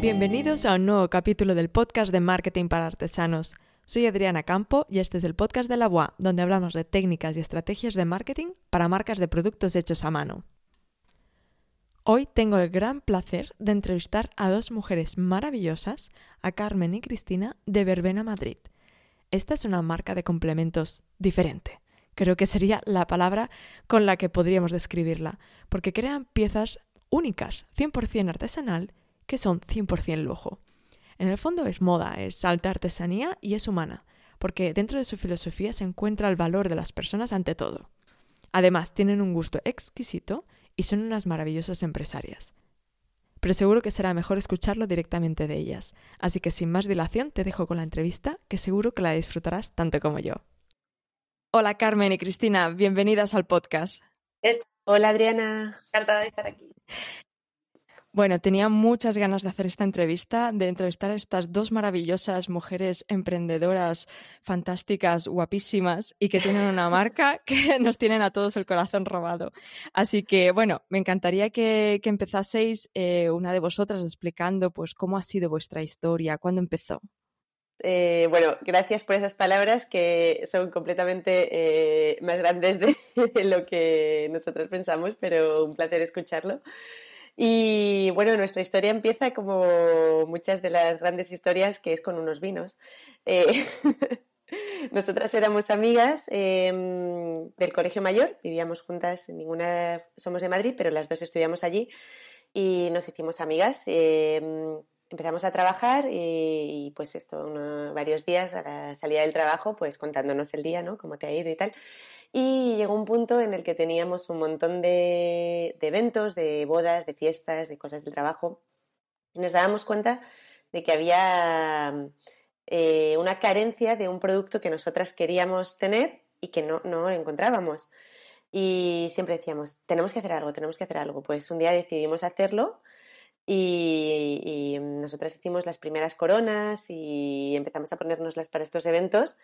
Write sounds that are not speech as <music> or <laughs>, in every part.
Bienvenidos a un nuevo capítulo del podcast de Marketing para Artesanos. Soy Adriana Campo y este es el podcast de la UA, donde hablamos de técnicas y estrategias de marketing para marcas de productos hechos a mano. Hoy tengo el gran placer de entrevistar a dos mujeres maravillosas, a Carmen y Cristina de Verbena Madrid. Esta es una marca de complementos diferente. Creo que sería la palabra con la que podríamos describirla, porque crean piezas únicas, 100% artesanal, que son 100% lujo. En el fondo es moda, es alta artesanía y es humana, porque dentro de su filosofía se encuentra el valor de las personas ante todo. Además, tienen un gusto exquisito y son unas maravillosas empresarias. Pero seguro que será mejor escucharlo directamente de ellas, así que sin más dilación te dejo con la entrevista, que seguro que la disfrutarás tanto como yo. Hola Carmen y Cristina, bienvenidas al podcast. Hola Adriana, encantada de estar aquí. Bueno, tenía muchas ganas de hacer esta entrevista, de entrevistar a estas dos maravillosas mujeres emprendedoras, fantásticas, guapísimas y que tienen una <laughs> marca que nos tienen a todos el corazón robado. Así que, bueno, me encantaría que, empezaseis eh, una de vosotras explicando pues cómo ha sido vuestra historia, cuándo empezó. Eh, bueno, gracias por esas palabras que son completamente eh, más grandes de <laughs> lo que nosotros pensamos, pero un placer escucharlo. Y bueno, nuestra historia empieza como muchas de las grandes historias, que es con unos vinos. Eh, <laughs> nosotras éramos amigas em, del colegio mayor, vivíamos juntas, ninguna somos de Madrid, pero las dos estudiamos allí y nos hicimos amigas. Em, empezamos a trabajar y, pues esto, varios días a la salida del trabajo, pues contándonos el día, ¿no? Cómo te ha ido y tal. Y llegó un punto en el que teníamos un montón de, eventos, de bodas, de fiestas, de cosas del trabajo. Y nos dábamos cuenta de que había eh, una carencia de un producto que nosotras queríamos tener y que no, no encontrábamos. Y siempre decíamos, tenemos que hacer algo, tenemos que hacer algo. Pues un día decidimos hacerlo y, y, nosotras hicimos las primeras coronas y empezamos a ponérnoslas para estos eventos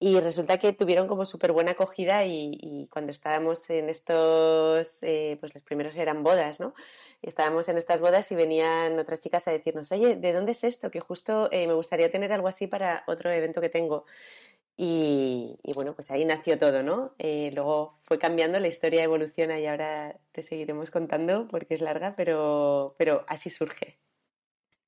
y resulta que tuvieron como súper buena acogida y, cuando estábamos en estos, eh, pues los primeros eran bodas, ¿no? Y estábamos en estas bodas y venían otras chicas a decirnos, oye, ¿de dónde es esto? Que justo eh, me gustaría tener algo así para otro evento que tengo. Y, bueno, pues ahí nació todo, ¿no? Eh, luego fue cambiando, la historia evoluciona y ahora te seguiremos contando porque es larga, pero, pero así surge.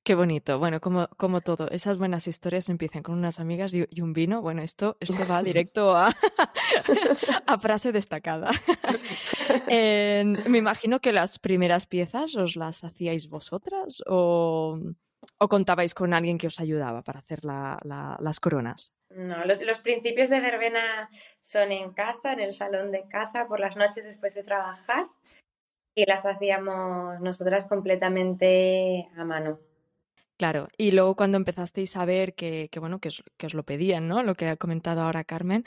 Qué bonito. Bueno, como, como todo, esas buenas historias empiezan con unas amigas y, un vino. Bueno, esto, esto va <laughs> directo a, <laughs> a frase destacada. <laughs> me imagino que las primeras piezas os las hacíais vosotras o, o contabais con alguien que os ayudaba para hacer las coronas. No, los, los, principios de verbena son en casa, en el salón de casa, por las noches después de trabajar y las hacíamos nosotras completamente a mano. Claro, y luego cuando empezasteis a ver que, bueno, que os, que os, lo pedían, ¿no? Lo que ha comentado ahora Carmen,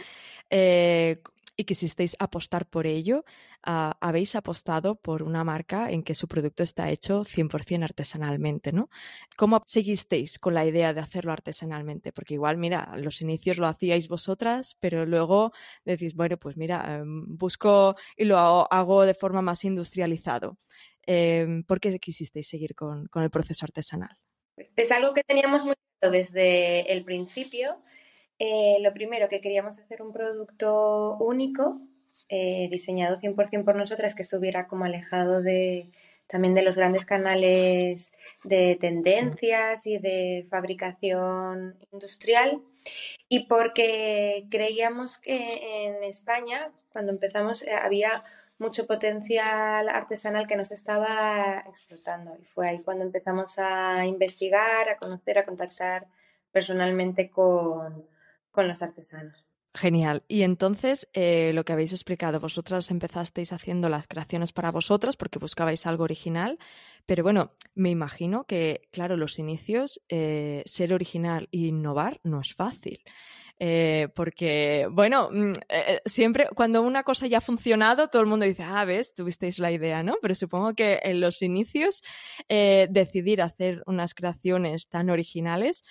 eh, y quisisteis apostar por ello, ah, habéis apostado por una marca en que su producto está hecho 100% artesanalmente, ¿no? ¿Cómo seguisteis con la idea de hacerlo artesanalmente? Porque igual, mira, los inicios lo hacíais vosotras, pero luego decís, bueno, pues mira, em, busco y lo hago, de forma más industrializado. Em, ¿Por qué quisisteis seguir con el proceso artesanal? Es algo que teníamos muy desde el principio. Eh, lo primero, que queríamos hacer un producto único, eh, diseñado 100% por nosotras, que estuviera como alejado de, también de los grandes canales de tendencias y de fabricación industrial. Y porque creíamos que en España, cuando empezamos, eh, había mucho potencial artesanal que nos estaba explotando. Y fue ahí cuando empezamos a investigar, a conocer, a contactar personalmente con, los artesanos. Genial. Y entonces, eh, lo que habéis explicado, vosotras empezasteis haciendo las creaciones para vosotras porque buscabais algo original, pero bueno, me imagino que, claro, los inicios, eh, ser original e innovar no es fácil. Eh, porque, bueno, mm, siempre cuando una cosa ya ha funcionado, todo el mundo dice, ah, ves, tuvisteis la idea, ¿no? Pero supongo que en los inicios decidir hacer unas creaciones tan originales,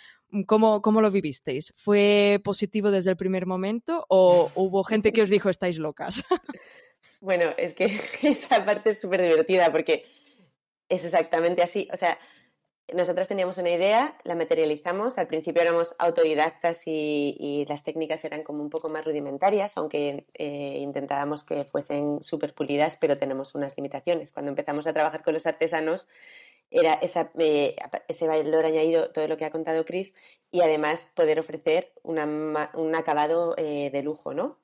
¿cómo, ¿cómo, lo vivisteis? ¿Fue positivo desde el primer momento o hubo gente que os dijo, estáis locas? <laughs> Bueno, es que <laughs> esa parte es súper divertida porque es exactamente así. O sea, nosotros teníamos una idea, la materializamos. Al principio éramos autodidactas y, las técnicas eran como un poco más rudimentarias, aunque eh, intentábamos que fuesen súper pulidas, pero tenemos unas limitaciones. Cuando empezamos a trabajar con los artesanos, era esa, eh, ese valor añadido, todo lo que ha contado Chris, y además poder ofrecer un acabado eh, de lujo, ¿no?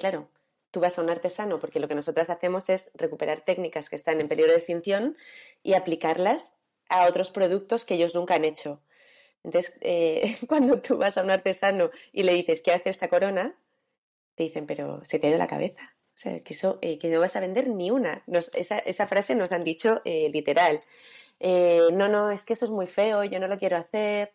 claro, tú vas a un artesano, porque lo que nosotras hacemos es recuperar técnicas que están en peligro de extinción y aplicarlas a otros productos que ellos nunca han hecho. Entonces, eh, <laughs> cuando tú vas a un artesano y le dices, ¿qué hace esta corona? Te dicen, pero se te ha ido la cabeza. Eh, que no vas a vender ni una. esa, frase nos han dicho eh, literal. no, no, es que eso es muy feo, yo no lo quiero hacer,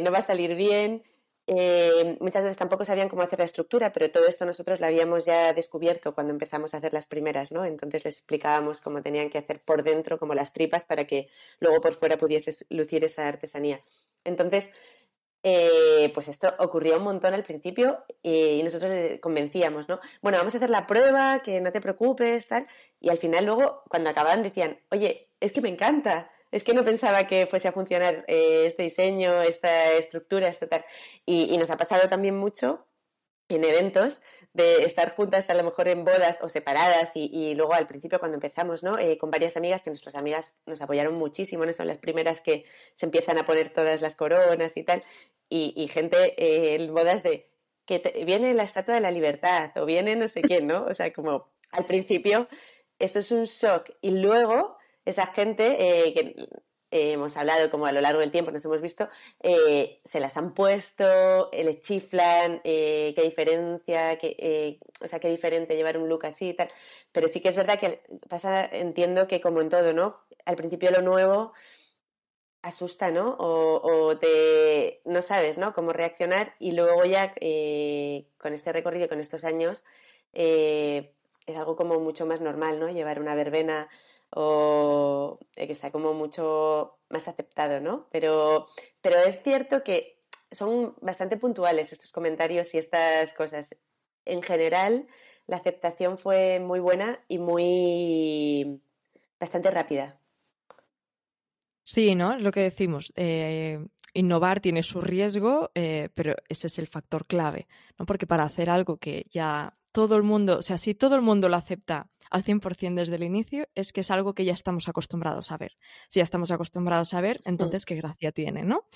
no va a salir bien. Eh, muchas veces tampoco sabían cómo hacer la estructura, pero todo esto nosotros lo habíamos ya descubierto cuando empezamos a hacer las primeras, ¿no? Entonces les explicábamos cómo tenían que hacer por dentro, como las tripas, para que luego por fuera pudiese lucir esa artesanía. Entonces, eh, pues esto ocurría un montón al principio y nosotros les convencíamos, ¿no? Bueno, vamos a hacer la prueba, que no te preocupes, tal. Y al final luego, cuando acababan, decían, oye, es que me encanta es que no pensaba que fuese a funcionar eh, este diseño, esta estructura, esto tal. Y, nos ha pasado también mucho en eventos de estar juntas a lo mejor en bodas o separadas y, luego al principio cuando empezamos, ¿no? Eh, con varias amigas que nuestras amigas nos apoyaron muchísimo, ¿no? Son las primeras que se empiezan a poner todas las coronas y tal. Y, gente eh, en bodas de que viene la Estatua de la Libertad o viene no sé quién, ¿no? O sea, como al principio eso es un shock y luego esa gente eh, que eh, hemos hablado como a lo largo del tiempo, nos hemos visto, eh, se las han puesto, le chiflan, qué diferencia, qué, o sea, qué diferente llevar un look así y tal. Pero sí que es verdad que pasa, entiendo que como en todo, ¿no? Al principio lo nuevo asusta, ¿no? O, o te, no sabes, ¿no? Cómo reaccionar y luego ya con este recorrido, con estos años, es algo como mucho más normal, ¿no? Llevar una verbena o eh, que está como mucho más aceptado, ¿no? Pero, pero es cierto que son bastante puntuales estos comentarios y estas cosas. En general, la aceptación fue muy buena y muy bastante rápida. Sí, ¿no? Lo que decimos. Eh, innovar tiene su riesgo, eh, pero ese es el factor clave, ¿no? Porque para hacer algo que ya todo el mundo, o sea, si todo el mundo lo acepta al 100% desde el inicio, es que es algo que ya estamos acostumbrados a ver. Si ya estamos acostumbrados a ver, entonces qué gracia tiene, ¿no?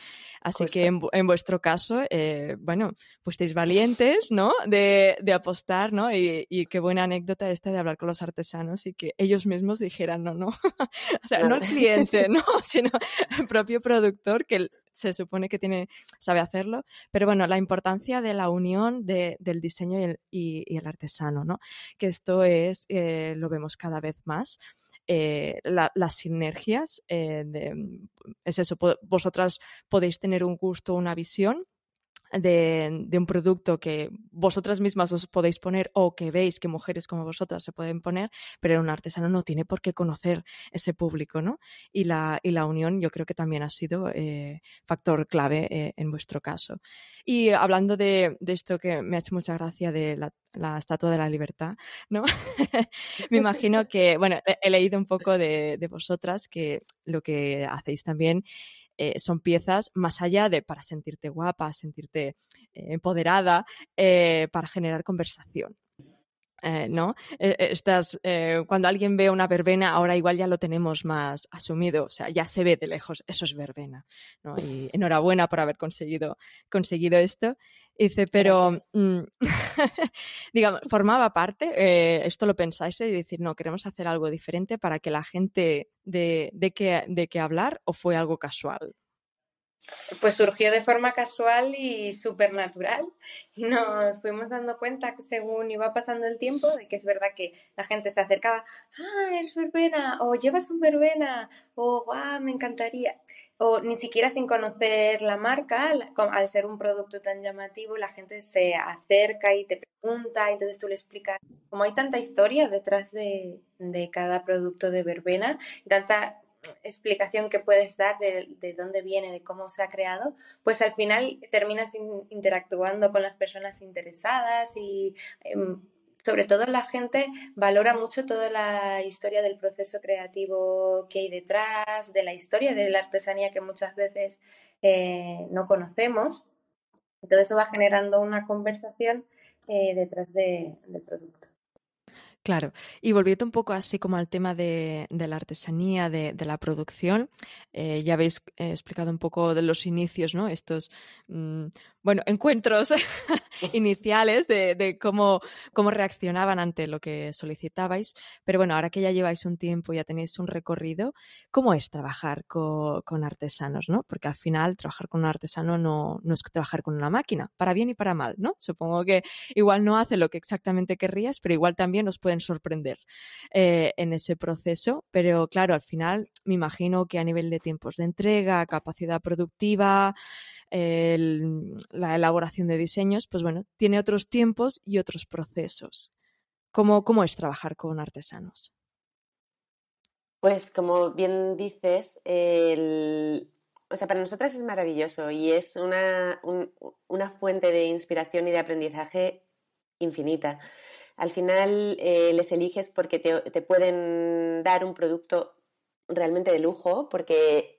Así que en, vuestro caso, eh, bueno, fuisteis valientes, ¿no? De, apostar, ¿no? Y, qué buena anécdota esta de hablar con los artesanos y que ellos mismos dijeran, no, no. <laughs> o sea, no el cliente, ¿no? <laughs> Sino el propio productor que se supone que tiene, sabe hacerlo. Pero bueno, la importancia de la unión del diseño y el, artesano, ¿no? Que esto es, eh, lo vemos cada vez más. Eh, las sinergias, eh, es eso, vosotras podéis tener un gusto, una visión, de, un producto que vosotras mismas os podéis poner o que veis que mujeres como vosotras se pueden poner, pero un artesano no tiene por qué conocer ese público, ¿no? Y la, y la unión yo creo que también ha sido eh, factor clave eh, en vuestro caso. Y hablando de, esto que me ha hecho mucha gracia de la, Estatua de la Libertad, ¿no? <laughs> me imagino que, bueno, he, leído un poco de, de vosotras que lo que hacéis también eh, son piezas más allá de para sentirte guapa, sentirte eh, empoderada, eh, para generar conversación. ¿No? Estás, cuando alguien ve una verbena, ahora igual ya lo tenemos más asumido, o sea, ya se ve de lejos, eso es verbena, ¿no? Y enhorabuena por haber conseguido, conseguido esto. Dice, pero, mm, <laughs> digamos, formaba parte, eh, esto lo pensáis de decir, no, queremos hacer algo diferente para que la gente de, de, qué, de qué hablar o fue algo casual. Pues surgió de forma casual y súper natural y nos fuimos dando cuenta que según iba pasando el tiempo de que es verdad que la gente se acercaba, ah, eres verbena o llevas un verbena o ah, me encantaría o ni siquiera sin conocer la marca, al ser un producto tan llamativo, la gente se acerca y te pregunta, y entonces tú le explicas, como hay tanta historia detrás de, cada producto de verbena, tanta explicación que puedes dar de, dónde viene, de cómo se ha creado, pues al final terminas interactuando con las personas interesadas y em, sobre todo la gente valora mucho toda la historia del proceso creativo que hay detrás, de la historia de la artesanía que muchas veces eh, no conocemos. Entonces eso va generando una conversación eh, detrás del producto. Claro, y volviendo un poco así como al tema de, la artesanía, de, la producción, eh, ya habéis explicado un poco de los inicios, ¿no? Estos, mm, bueno, encuentros <laughs> iniciales de, cómo, cómo, reaccionaban ante lo que solicitabais. Pero bueno, ahora que ya lleváis un tiempo, ya tenéis un recorrido, ¿cómo es trabajar con, artesanos? ¿no? Porque al final trabajar con un artesano no, no, es trabajar con una máquina, para bien y para mal, ¿no? Supongo que igual no hace lo que exactamente querrías, pero igual también os pueden sorprender eh, en ese proceso. Pero claro, al final me imagino que a nivel de tiempos de entrega, capacidad productiva, la elaboración de diseños, pues bueno, tiene otros tiempos y otros procesos. ¿Cómo, cómo es trabajar con artesanos? Pues como bien dices, o sea, para nosotras es maravilloso y es una, una, fuente de inspiración y de aprendizaje infinita. Al final eh, les eliges porque te, te, pueden dar un producto realmente de lujo, porque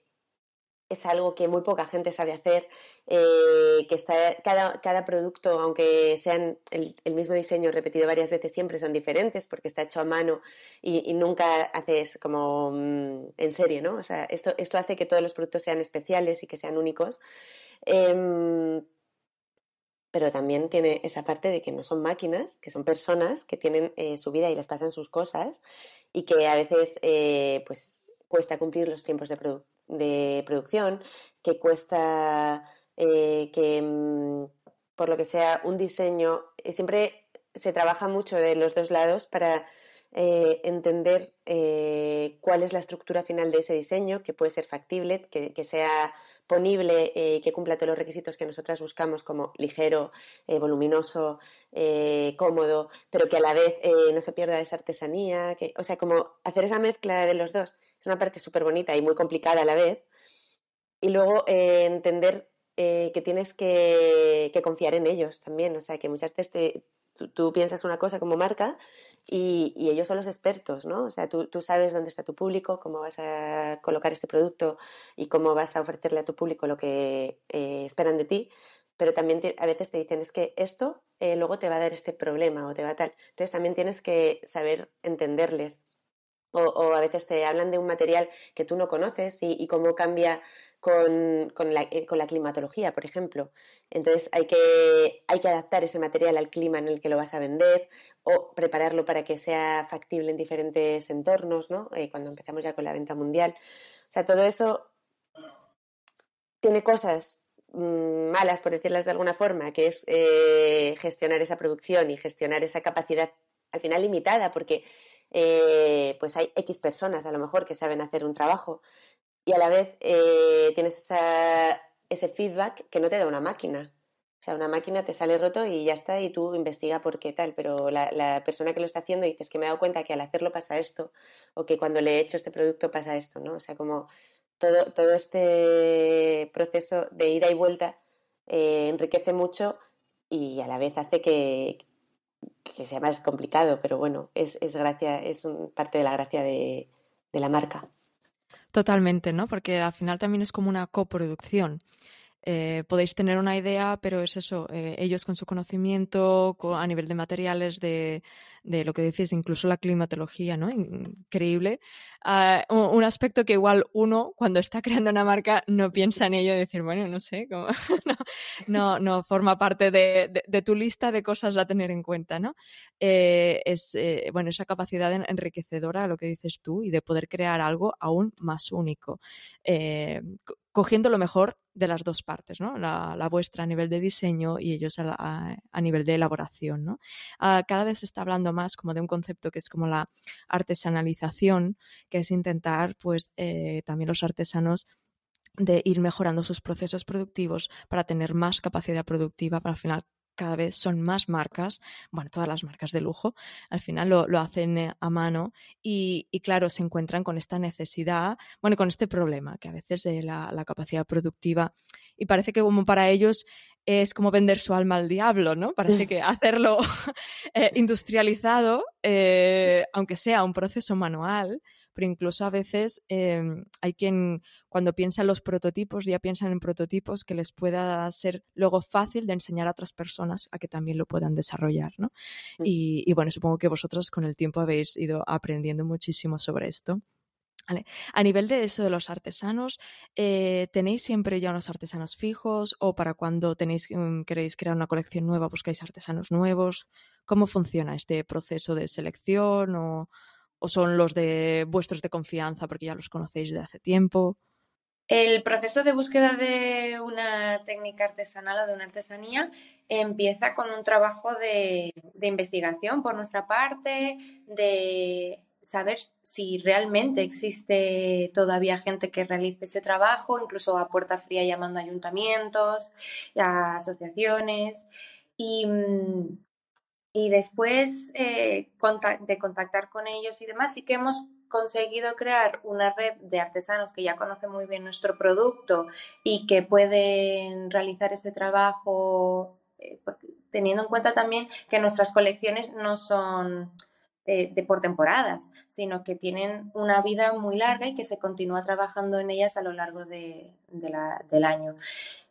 es algo que muy poca gente sabe hacer, eh, que está, cada, cada, producto, aunque sean el, mismo diseño repetido varias veces, siempre son diferentes porque está hecho a mano y, nunca haces como mm, en serie, ¿no? O sea, esto, esto hace que todos los productos sean especiales y que sean únicos. Em, pero también tiene esa parte de que no son máquinas, que son personas que tienen eh, su vida y les pasan sus cosas y que a veces eh, pues cuesta cumplir los tiempos de, producto de producción, que cuesta eh, que, mm, por lo que sea, un diseño, eh, siempre se trabaja mucho de los dos lados para eh, entender cuál es la estructura final de ese diseño, que puede ser factible, que, que sea ponible, que cumpla todos los requisitos que nosotras buscamos, como ligero, voluminoso, cómodo, pero que a la vez no se pierda esa artesanía, que, o sea, como hacer esa mezcla de los dos es una parte súper bonita y muy complicada a la vez. Y luego eh, entender eh, que tienes que, confiar en ellos también. O sea, que muchas veces tú, piensas una cosa como marca y, ellos son los expertos, ¿no? O sea, tú, sabes dónde está tu público, cómo vas a colocar este producto y cómo vas a ofrecerle a tu público lo que eh, esperan de ti. Pero también a veces te dicen, es que esto luego te va a dar este problema o te va a tal. Entonces también tienes que saber entenderles o, a veces te hablan de un material que tú no conoces y, cómo cambia con, eh, con, la, climatología, por ejemplo. Entonces hay que, hay que adaptar ese material al clima en el que lo vas a vender o prepararlo para que sea factible en diferentes entornos, ¿no? Eh, cuando empezamos ya con la venta mundial. O sea, todo eso tiene cosas mm, malas, por decirlas de alguna forma, que es eh, gestionar esa producción y gestionar esa capacidad al final limitada, porque eh, pues hay X personas a lo mejor que saben hacer un trabajo y a la vez eh, tienes ese feedback que no te da una máquina. O sea, una máquina te sale roto y ya está y tú investiga por qué tal, pero la, persona que lo está haciendo dices que me he dado cuenta que al hacerlo pasa esto o que cuando le he hecho este producto pasa esto, ¿no? O sea, como todo, todo este proceso de ida y vuelta eh, enriquece mucho y a la vez hace que, que sea más complicado, pero bueno, es, es gracia, es parte de la gracia de, de la marca. Totalmente, ¿no? Porque al final también es como una coproducción. Eh, podéis tener una idea, pero es eso, eh, ellos con su conocimiento a nivel de materiales, de, lo que decís, incluso la climatología, ¿no? Increíble. Ah, un, aspecto que igual uno, cuando está <laughs> creando una marca, no piensa en ello decir, bueno, no sé, <laughs> no, no, forma parte de, tu lista de cosas a tener en cuenta, ¿no? Eh, es, bueno, esa capacidad enriquecedora, lo que dices tú, y de poder crear algo aún más único cogiendo lo mejor de las dos partes, ¿no? La, vuestra a nivel de diseño y ellos a, nivel de elaboración, ¿no? Ah, cada vez se está hablando más como de un concepto que es como la artesanalización, que es intentar, pues, eh, también los artesanos de ir mejorando sus procesos productivos para tener más capacidad productiva para al final cada vez son más marcas, bueno, todas las marcas de lujo, al final lo, hacen eh, a mano y, claro, se encuentran con esta necesidad, bueno, con este problema, que a veces la, capacidad productiva, y parece que como para ellos es como vender su alma al diablo, ¿no? Parece que <laughs> hacerlo <laughs> eh, industrializado, eh, aunque sea un proceso manual, pero incluso a veces em, hay quien cuando piensa en los prototipos ya piensan en prototipos que les pueda ser luego fácil de enseñar a otras personas a que también lo puedan desarrollar, ¿no? Mm. Y, bueno, supongo que vosotros con el tiempo habéis ido aprendiendo muchísimo sobre esto. A nivel de eso de los artesanos, eh, ¿tenéis siempre ya unos artesanos fijos o para cuando tenéis, mm, queréis crear una colección nueva buscáis artesanos nuevos? ¿Cómo funciona este proceso de selección o, o son los de vuestros de confianza porque ya los conocéis de hace tiempo? El proceso de búsqueda de una técnica artesanal o de una artesanía empieza con un trabajo de, investigación por nuestra parte, de saber si realmente existe todavía gente que realice ese trabajo, incluso a puerta fría llamando a ayuntamientos, a asociaciones. Y, y después eh, de contactar con ellos y demás, sí que hemos conseguido crear una red de artesanos que ya conocen muy bien nuestro producto y que pueden realizar ese trabajo eh, teniendo en cuenta también que nuestras colecciones no son eh, de por temporadas, sino que tienen una vida muy larga y que se continúa trabajando en ellas a lo largo de, del año.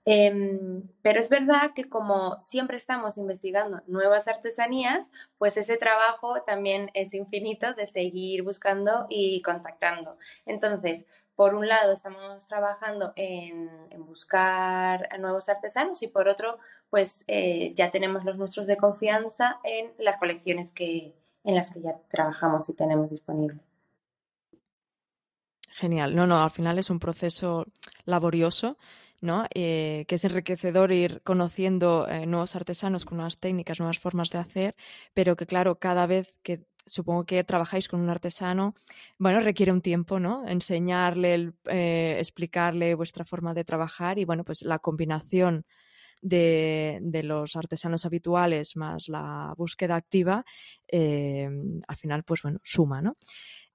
Em, pero es verdad que como siempre estamos investigando nuevas artesanías, pues ese trabajo también es infinito de seguir buscando y contactando. Entonces, por un lado estamos trabajando en, buscar nuevos artesanos y por otro, pues eh, ya tenemos los nuestros de confianza en las colecciones que, en las que ya trabajamos y tenemos disponibles. Genial. No, no, al final es un proceso laborioso ¿no? Eh, que es enriquecedor ir conociendo eh, nuevos artesanos con nuevas técnicas, nuevas formas de hacer, pero que claro, cada vez que supongo que trabajáis con un artesano, bueno, requiere un tiempo, ¿no? Enseñarle, eh, explicarle vuestra forma de trabajar y bueno, pues la combinación de, los artesanos habituales más la búsqueda activa, al final, pues bueno, suma, ¿no?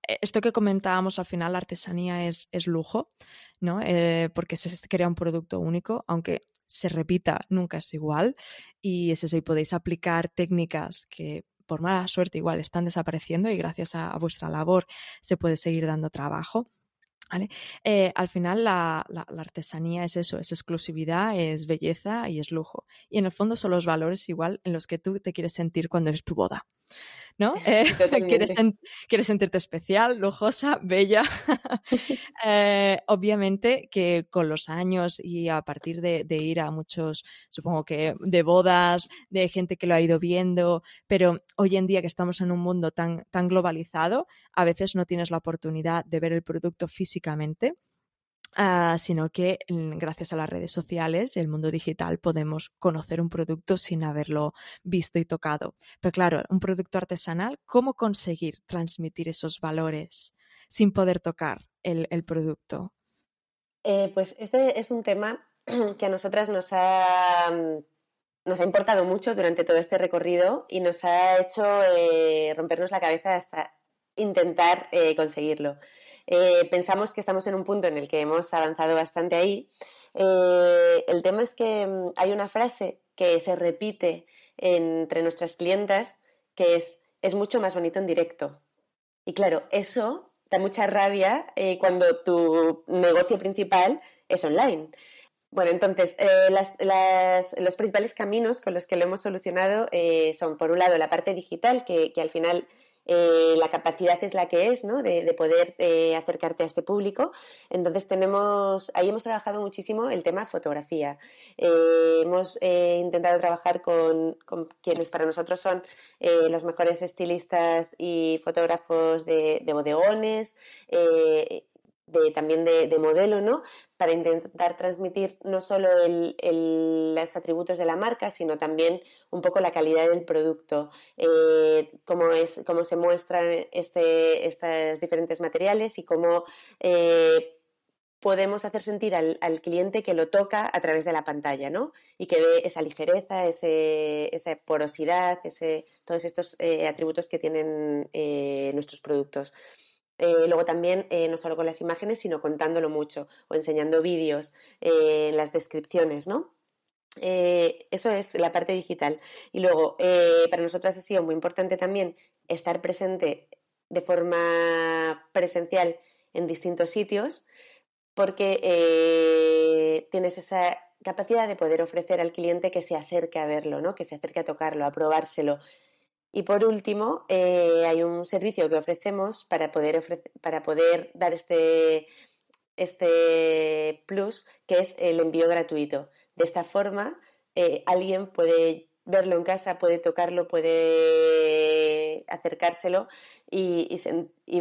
Eh, esto que comentábamos al final, la artesanía es, es lujo, ¿no? Eh, porque se crea un producto único, aunque se repita, nunca es igual. Y es eso, y podéis aplicar técnicas que por mala suerte igual están desapareciendo y gracias a, vuestra labor se puede seguir dando trabajo. ¿Vale? Eh, al final la, la, artesanía es eso, es exclusividad, es belleza y es lujo. Y en el fondo son los valores igual en los que tú te quieres sentir cuando eres tu boda. ¿No? <laughs> Eh, <laughs> quieres, sentirte especial, lujosa, bella. <laughs> Eh, obviamente que con los años y a partir de, ir a muchos, supongo que de bodas, de gente que lo ha ido viendo, pero hoy en día que estamos en un mundo tan, tan globalizado, a veces no tienes la oportunidad de ver el producto físicamente. Ah, sino que mm, gracias a las redes sociales, el mundo digital, podemos conocer un producto sin haberlo visto y tocado. Pero claro, un producto artesanal, ¿cómo conseguir transmitir esos valores sin poder tocar el, producto? Eh, pues este es un tema <clears throat> que a nosotras nos ha, mm, nos ha importado mucho durante todo este recorrido y nos ha hecho eh, rompernos la cabeza hasta intentar eh, conseguirlo. Eh, pensamos que estamos en un punto en el que hemos avanzado bastante ahí. Eh, el tema es que mm, hay una frase que se repite entre nuestras clientas que es, es mucho más bonito en directo. Y claro, eso da mucha rabia eh, cuando tu negocio principal es online. Bueno, entonces, los principales caminos con los que lo hemos solucionado son, por un lado, la parte digital, que, que al final eh, la capacidad es la que es, ¿no? De, poder eh, acercarte a este público. Entonces tenemos, ahí hemos trabajado muchísimo el tema fotografía. Eh, hemos intentado trabajar con, quienes para nosotros son los mejores estilistas y fotógrafos de, de bodegones, también de, modelo, ¿no? Para intentar transmitir no solo los atributos de la marca, sino también un poco la calidad del producto, eh, cómo, es, cómo se muestran este, estos diferentes materiales y cómo eh, podemos hacer sentir al, cliente que lo toca a través de la pantalla, ¿no? Y que ve esa ligereza, esa porosidad, ese, todos estos eh, atributos que tienen nuestros productos. Eh, luego también eh, no solo con las imágenes, sino contándolo mucho o enseñando vídeos eh, las descripciones, ¿no? eso es la parte digital. Y luego, para nosotras ha sido muy importante también estar presente de forma presencial en distintos sitios porque tienes esa capacidad de poder ofrecer al cliente que se acerque a verlo, ¿no? que se acerque a tocarlo, a probárselo. Y por último, hay un servicio que ofrecemos para poder, para poder dar este, este plus, que es el envío gratuito. De esta forma, eh, alguien puede verlo en casa, puede tocarlo, puede acercárselo y,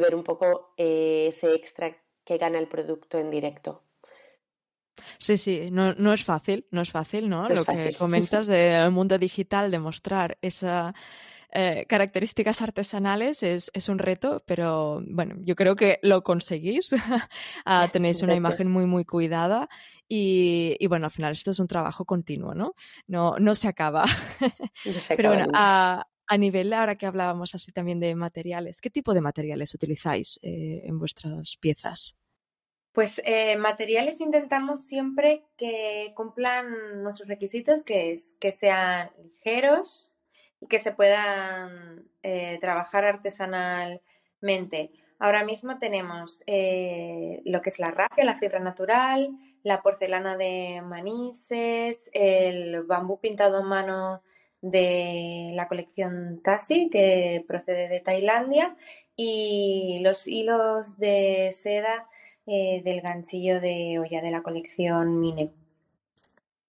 ver un poco eh, ese extra que gana el producto en directo. Sí, sí, no, no, es fácil, no es fácil, ¿no? Lo que comentas del mundo digital, demostrar esa eh, características artesanales es, un reto, pero bueno, yo creo que lo conseguís. <laughs> Ah, <laughs> tenéis una imagen muy, muy cuidada y, bueno, al final esto es un trabajo continuo, ¿no? No, no se acaba. <laughs> pero bueno, a, nivel, ahora que hablábamos así también de materiales, ¿qué tipo de materiales utilizáis eh, en vuestras piezas? Pues eh, materiales intentamos siempre que cumplan nuestros requisitos, que es que sean ligeros, y que se puedan eh, trabajar artesanalmente. Ahora mismo tenemos eh, lo que es la rafia, la fibra natural, la porcelana de manises, el bambú pintado a mano de la colección Tassi, que procede de Tailandia, y los hilos de seda eh, del ganchillo de olla de la colección Mine.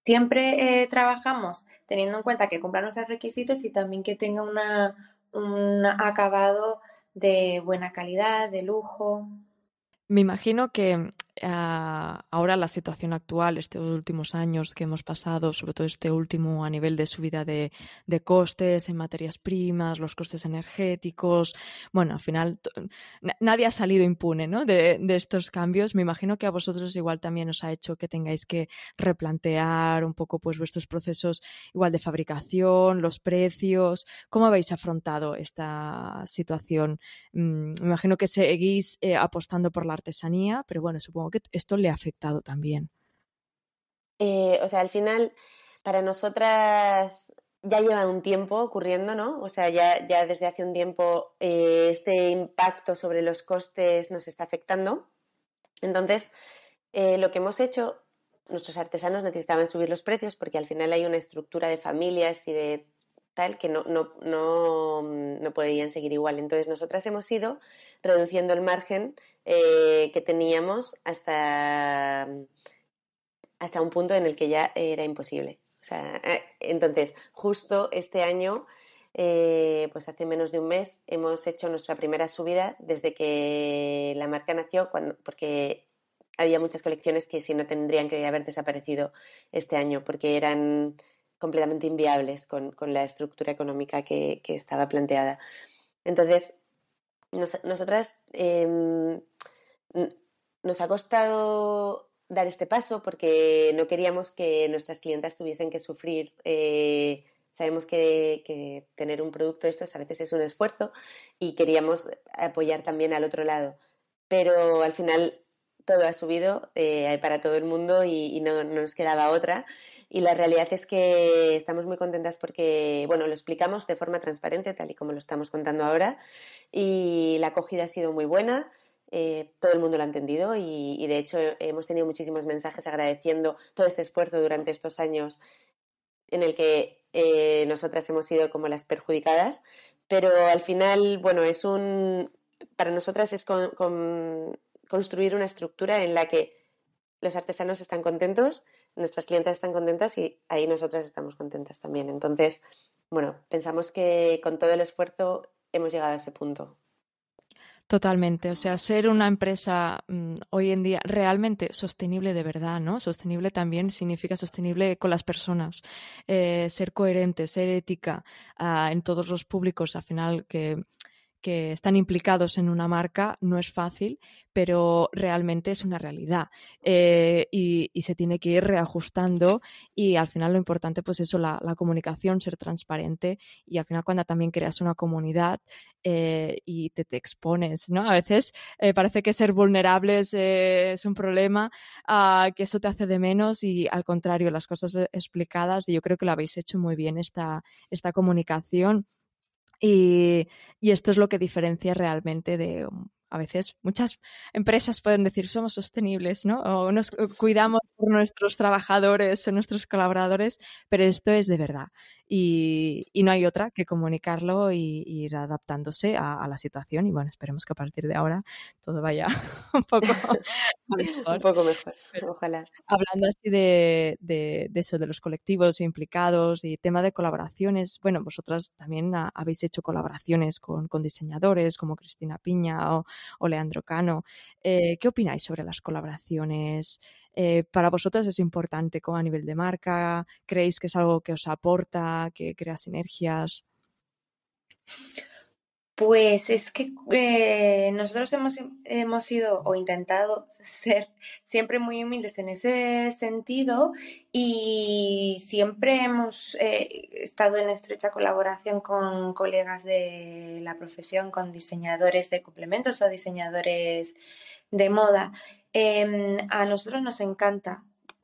Siempre eh, trabajamos teniendo en cuenta que cumplan nuestros requisitos y también que tenga un acabado de buena calidad, de lujo. Me imagino que ahora la situación actual, estos últimos años que hemos pasado, sobre todo este último a nivel de subida de, costes en materias primas, los costes energéticos, bueno, al final nadie ha salido impune ¿no? de, estos cambios. Me imagino que a vosotros igual también os ha hecho que tengáis que replantear un poco pues vuestros procesos igual de fabricación, los precios. ¿Cómo habéis afrontado esta situación? Mm, me imagino que seguís eh, apostando por la artesanía, pero bueno, supongo que esto le ha afectado también. Eh, o sea, al final, para nosotras ya lleva un tiempo ocurriendo, ¿no? O sea, ya, ya desde hace un tiempo eh, este impacto sobre los costes nos está afectando. Entonces, eh, lo que hemos hecho, nuestros artesanos necesitaban subir los precios porque al final hay una estructura de familias y de que no, no, no, no podían seguir igual. Entonces, nosotras hemos ido reduciendo el margen eh, que teníamos hasta, hasta un punto en el que ya era imposible. O sea, eh, entonces, justo este año, eh, pues hace menos de un mes, hemos hecho nuestra primera subida desde que la marca nació, cuando, porque había muchas colecciones que si no tendrían que haber desaparecido este año, porque eran completamente inviables con, la estructura económica que, que estaba planteada. Entonces, nosotras em, nos ha costado dar este paso porque no queríamos que nuestras clientas tuviesen que sufrir. Eh, sabemos que, tener un producto de estos a veces es un esfuerzo y queríamos apoyar también al otro lado. Pero al final todo ha subido eh, para todo el mundo y, no, nos quedaba otra. Y la realidad es que estamos muy contentas porque, bueno, lo explicamos de forma transparente, tal y como lo estamos contando ahora, y la acogida ha sido muy buena. Eh, todo el mundo lo ha entendido y, de hecho hemos tenido muchísimos mensajes agradeciendo todo este esfuerzo durante estos años en el que eh, nosotras hemos sido como las perjudicadas, pero al final, bueno, es un, para nosotras es construir una estructura en la que los artesanos están contentos, nuestras clientes están contentas y ahí nosotras estamos contentas también. Entonces, bueno, pensamos que con todo el esfuerzo hemos llegado a ese punto. Totalmente, o sea, ser una empresa mm, hoy en día realmente sostenible de verdad, ¿no? Sostenible también significa sostenible con las personas, eh, ser coherente, ser ética ah, en todos los públicos, al final que que están implicados en una marca no es fácil, pero realmente es una realidad eh, y, se tiene que ir reajustando y al final lo importante pues eso, la, comunicación, ser transparente y al final cuando también creas una comunidad eh, y te, te, expones, ¿no? A veces eh, parece que ser vulnerables es un problema, ah, que eso te hace de menos y al contrario, las cosas explicadas y yo creo que lo habéis hecho muy bien esta, esta comunicación. Y, y, esto es lo que diferencia realmente de a veces muchas empresas pueden decir somos sostenibles, ¿no? O nos cuidamos por nuestros trabajadores o nuestros colaboradores, pero esto es de verdad y, no hay otra que comunicarlo y, ir adaptándose a, la situación y bueno, esperemos que a partir de ahora todo vaya <laughs> un poco <laughs> mejor. un poco mejor, ojalá. Hablando así de, eso, de los colectivos implicados y tema de colaboraciones, bueno, vosotras también habéis hecho colaboraciones con, diseñadores como Cristina Piña o, Leandro Cano. Eh, ¿Qué opináis sobre las colaboraciones? Eh, ¿Para vosotros es importante como a nivel de marca? ¿Creéis que es algo que os aporta, que crea sinergias? Pues es que eh, nosotros hemos, hemos sido o intentado <laughs> ser siempre muy humildes en ese sentido y siempre hemos eh, estado en estrecha colaboración con colegas de la profesión, con diseñadores de complementos o diseñadores de moda. Em, a nosotros nos encanta,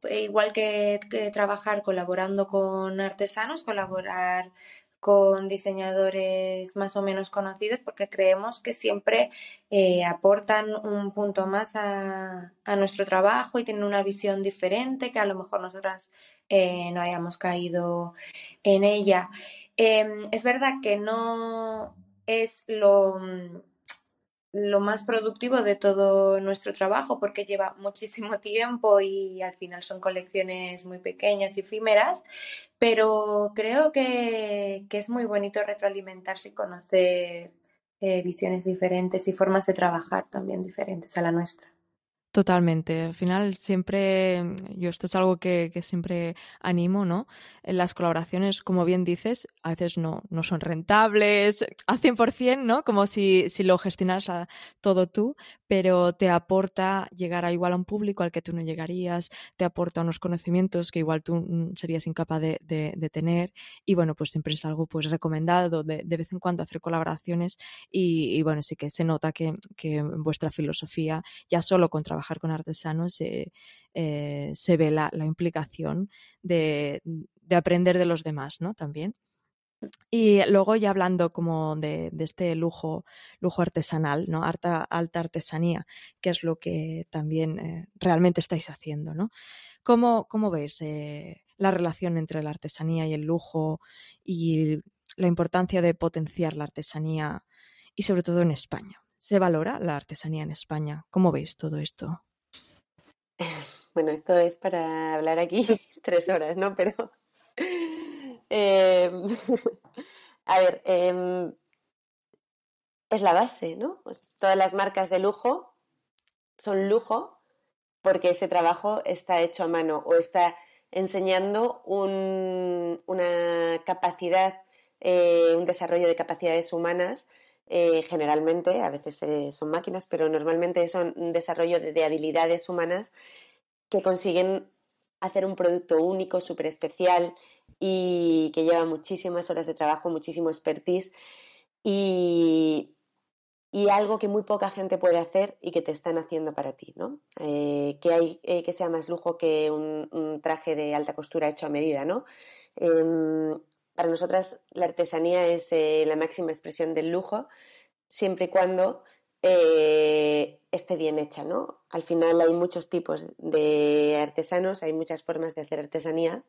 igual que, trabajar colaborando con artesanos, colaborar con diseñadores más o menos conocidos porque creemos que siempre eh, aportan un punto más a, nuestro trabajo y tienen una visión diferente que a lo mejor nosotras eh, no hayamos caído en ella. Em, es verdad que no es lo lo más productivo de todo nuestro trabajo porque lleva muchísimo <laughs> tiempo y al final son colecciones muy pequeñas y efímeras, pero creo que, es muy bonito retroalimentarse y conocer eh, visiones diferentes y formas de trabajar también diferentes a la nuestra. Totalmente. Al final siempre, yo esto es algo que, siempre animo, ¿no? En las colaboraciones, como bien dices, a veces no, no son rentables <laughs> al 100%, ¿no? Como si, si lo gestionas todo tú, pero te aporta llegar a igual a un público al que tú no llegarías, te aporta unos conocimientos que igual tú mm, serías incapaz de, de, tener y bueno, pues siempre es algo pues recomendado de, de vez en cuando hacer colaboraciones y, bueno, sí que se nota que, que vuestra filosofía ya solo con trabajar con artesanos eh, se ve la, implicación de, aprender de los demás, ¿no? También. Y luego ya hablando como de, este lujo, lujo artesanal, ¿no? Alta, alta artesanía, que es lo que también eh, realmente estáis haciendo, ¿no? ¿Cómo, cómo ves eh, la relación entre la artesanía y el lujo y la importancia de potenciar la artesanía y sobre todo en España? ¿Se valora la artesanía en España? ¿Cómo veis todo esto? <laughs> Bueno, esto es para hablar aquí <laughs> tres horas, ¿no? Pero, <laughs> em, a ver, em, es la base, ¿no? Pues todas las marcas de lujo son lujo porque ese trabajo está hecho a mano o está enseñando una capacidad, eh, un desarrollo de capacidades humanas eh, generalmente, a veces eh, son máquinas, pero normalmente son un desarrollo de, habilidades humanas que consiguen hacer un producto único, súper especial y que lleva muchísimas horas de trabajo, muchísimo expertise y, algo que muy poca gente puede hacer y que te están haciendo para ti, ¿no? Eh, que hay que sea más lujo que un, traje de alta costura hecho a medida, ¿no? Em, para nosotras la artesanía es eh, la máxima expresión del lujo, siempre y cuando eh, esté bien hecha, ¿no? Al final hay muchos tipos de artesanos, hay muchas formas de hacer artesanía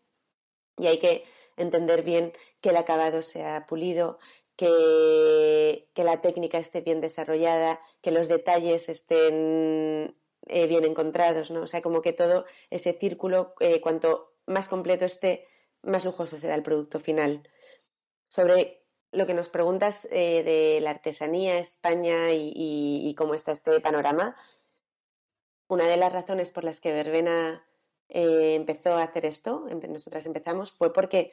y hay que entender bien que el acabado sea pulido, que, la técnica esté bien desarrollada, que los detalles estén eh, bien encontrados, ¿no? O sea, como que todo ese círculo, cuanto más completo esté, más lujoso será el producto final. Sobre lo que nos preguntas eh, de la artesanía, España y, cómo está este panorama, una de las razones por las que Verbena eh, empezó a hacer esto, nosotras empezamos, fue porque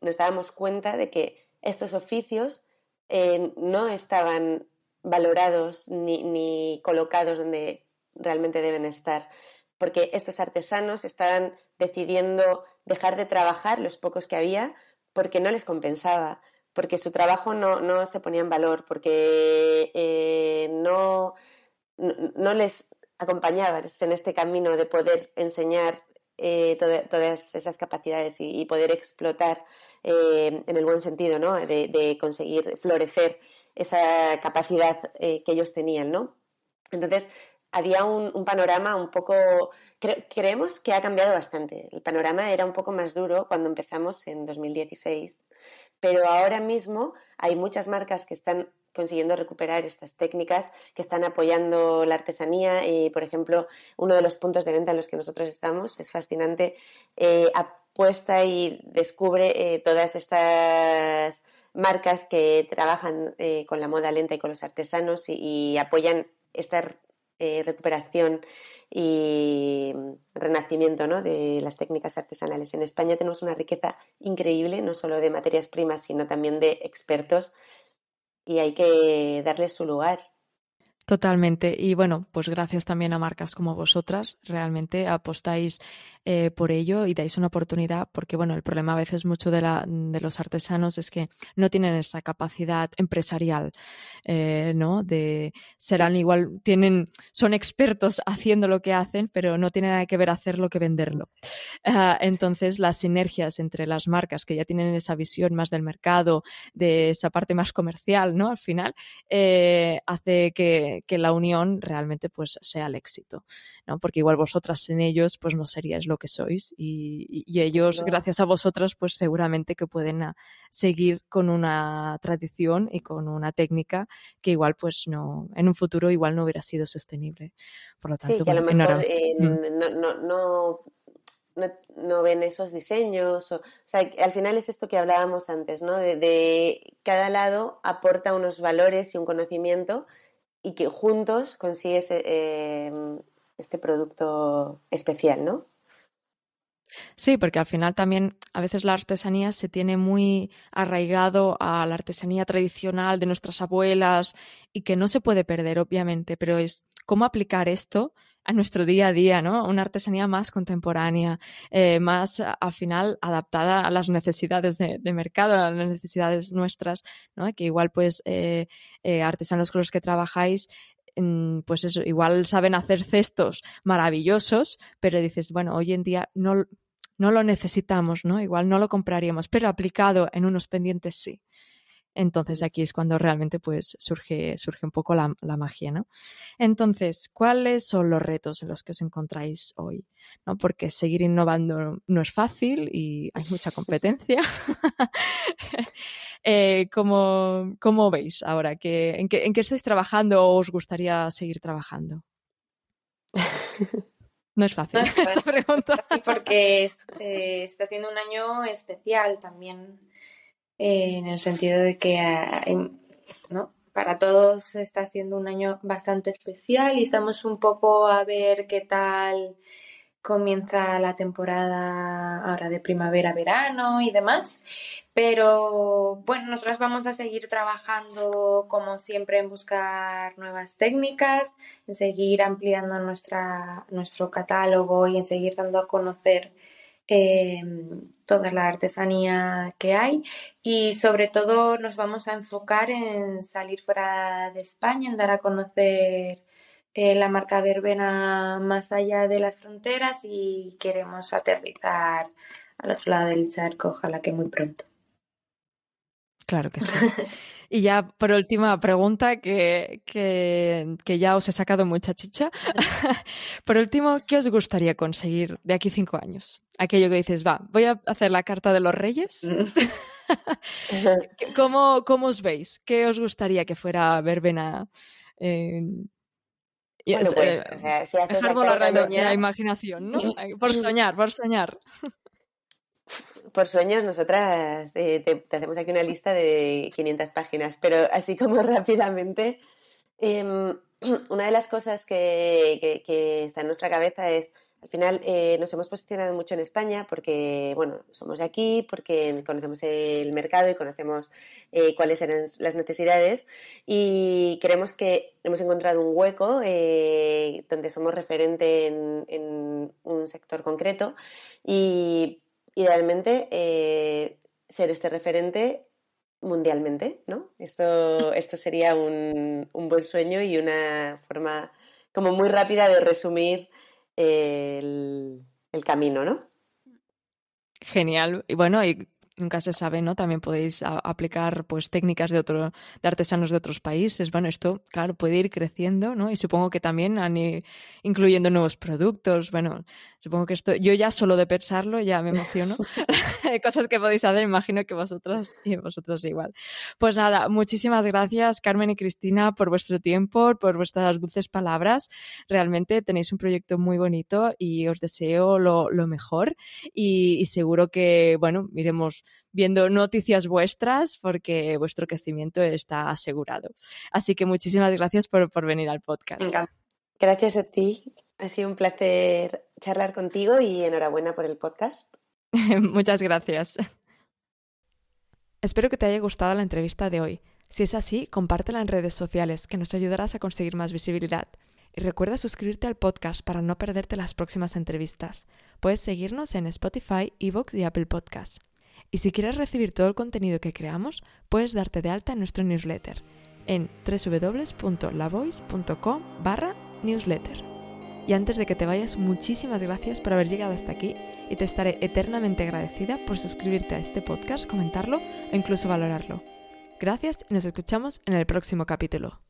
nos dábamos cuenta de que estos oficios eh, no estaban valorados ni, ni colocados donde realmente deben estar, porque estos artesanos estaban decidiendo dejar de trabajar los pocos que había porque no les compensaba, porque su trabajo no, no se ponía en valor, porque eh, no, no, les acompañaba en este camino de poder enseñar eh, todas esas capacidades y, poder explotar eh, en el buen sentido, ¿no? De, conseguir florecer esa capacidad que ellos tenían, ¿no? Entonces, había un, panorama un poco, creemos que ha cambiado bastante. El panorama era un poco más duro cuando empezamos en 2016, pero ahora mismo hay muchas marcas que están consiguiendo recuperar estas técnicas, que están apoyando la artesanía. Por ejemplo, uno de los puntos de venta en los que nosotros estamos es fascinante, eh, apuesta y descubre eh, todas estas marcas que trabajan eh, con la moda lenta y con los artesanos y, y apoyan esta eh, recuperación y renacimiento ¿no? de las técnicas artesanales. En España tenemos una riqueza increíble, no solo de materias primas, sino también de expertos, y hay que darles su lugar. Totalmente. Y bueno, pues gracias también a marcas como vosotras, realmente apostáis eh, por ello y dais una oportunidad, porque bueno, el problema a veces mucho de, la, de los artesanos es que no tienen esa capacidad empresarial, eh, ¿no? De serán igual, tienen, son expertos <laughs> haciendo lo que hacen, pero no tienen nada que ver hacerlo que venderlo. Ah, entonces, las sinergias entre las marcas que ya tienen esa visión más del mercado, de esa parte más comercial, ¿no? Al final, eh, hace que que, la unión realmente pues sea el éxito, ¿no? Porque igual vosotras sin ellos pues no seríais lo que sois y, ellos gracias a vosotras pues seguramente que pueden ah, seguir con una tradición y con una técnica que igual pues no, en un futuro igual no hubiera sido sostenible. Por lo tanto, sí, que a lo mejor mm. no, no, no, ven esos diseños. O, sea, al final es esto que hablábamos antes, ¿no? De, de, cada lado aporta unos valores y un conocimiento y que juntos consigues eh, este producto especial, ¿no? Sí, porque al final también a veces la artesanía se tiene muy arraigado a la artesanía tradicional de nuestras abuelas y que no se puede perder, obviamente, pero es cómo aplicar esto a nuestro día a día, ¿no? Una artesanía más contemporánea, eh, más al final adaptada a las necesidades de, mercado, a las necesidades nuestras, ¿no? Que igual pues eh, eh, artesanos con los que trabajáis mm, pues eso, igual saben hacer cestos maravillosos, pero dices, bueno, hoy en día no, no lo necesitamos, ¿no? Igual no lo compraríamos, pero aplicado en unos pendientes sí. Entonces aquí es cuando realmente pues surge, surge un poco la, magia, ¿no? Entonces, ¿cuáles son los retos en los que os encontráis hoy? ¿No? Porque seguir innovando no es fácil y hay mucha competencia. <laughs> eh, ¿cómo, ¿cómo, veis ahora? en, qué, ¿En qué estáis trabajando o os gustaría seguir trabajando? <laughs> No es fácil <laughs> esta pregunta. Porque eh, está siendo un año especial también eh, en el sentido de que ah, ¿no? para todos está siendo un año bastante especial y estamos un poco a ver qué tal comienza la temporada ahora de primavera, verano y demás. Pero bueno, nosotras vamos a seguir trabajando como siempre en buscar nuevas técnicas, en seguir ampliando nuestra, nuestro catálogo y en seguir dando a conocer eh, toda la artesanía que hay y sobre todo nos vamos a enfocar en salir fuera de España, en dar a conocer eh, la marca verbena más allá de las fronteras y queremos aterrizar al otro lado del charco, ojalá que muy pronto. Claro que sí. <laughs> Y ya por última pregunta, que, que, ya os he sacado mucha chicha. <laughs> por último, ¿qué os gustaría conseguir de aquí cinco años? Aquello que dices, va, voy a hacer la carta de los reyes. Mm. <laughs> ¿Cómo, ¿Cómo, os veis? ¿Qué os gustaría que fuera verbena? Eh, bueno, pues, o sea, si la, la, imaginación, ¿no? Por soñar, por soñar <laughs> por sueños, nosotras eh, te, hacemos aquí una lista de 500 páginas, pero así como <laughs> rápidamente, em, <clears throat> una de las cosas que, está en nuestra cabeza es, Al final eh, nos hemos posicionado mucho en España porque, bueno, somos de aquí, porque conocemos el mercado y conocemos eh, cuáles eran las necesidades y creemos que hemos encontrado un hueco eh, donde somos referente en, un sector concreto y idealmente ser este referente mundialmente, ¿no? Esto, esto sería un, un buen sueño y una forma como muy rápida de resumir el, el camino, ¿no? Genial. Y bueno, y nunca se sabe, ¿no? También podéis aplicar pues técnicas de otro, de artesanos de otros países. Bueno, esto, claro, puede ir creciendo, ¿no? Y supongo que también han, incluyendo nuevos productos. Bueno, supongo que esto, yo ya solo de pensarlo ya me emociono. <laughs> <laughs> Cosas que podéis hacer, imagino que vosotras y vosotros igual. Pues nada, muchísimas gracias, Carmen y Cristina, por vuestro tiempo, por vuestras dulces palabras. Realmente tenéis un proyecto muy bonito y os deseo lo, lo mejor. Y, y seguro que, bueno, miremos viendo noticias vuestras porque vuestro crecimiento está asegurado. Así que muchísimas gracias por, venir al podcast. Gracias a ti. Ha sido un placer charlar contigo y enhorabuena por el podcast. <laughs> Muchas gracias. Espero que te haya gustado la entrevista de hoy. Si es así, compártela en redes sociales, que nos ayudarás a conseguir más visibilidad. Y recuerda suscribirte al podcast para no perderte las próximas entrevistas. Puedes seguirnos en Spotify, Evox y Apple Podcasts. Y si quieres recibir todo el contenido que creamos, puedes darte de alta en nuestro newsletter en www.lavoice.com barra newsletter. Y antes de que te vayas, muchísimas gracias por haber llegado hasta aquí y te estaré eternamente agradecida por suscribirte a este podcast, comentarlo o incluso valorarlo. Gracias y nos escuchamos en el próximo capítulo.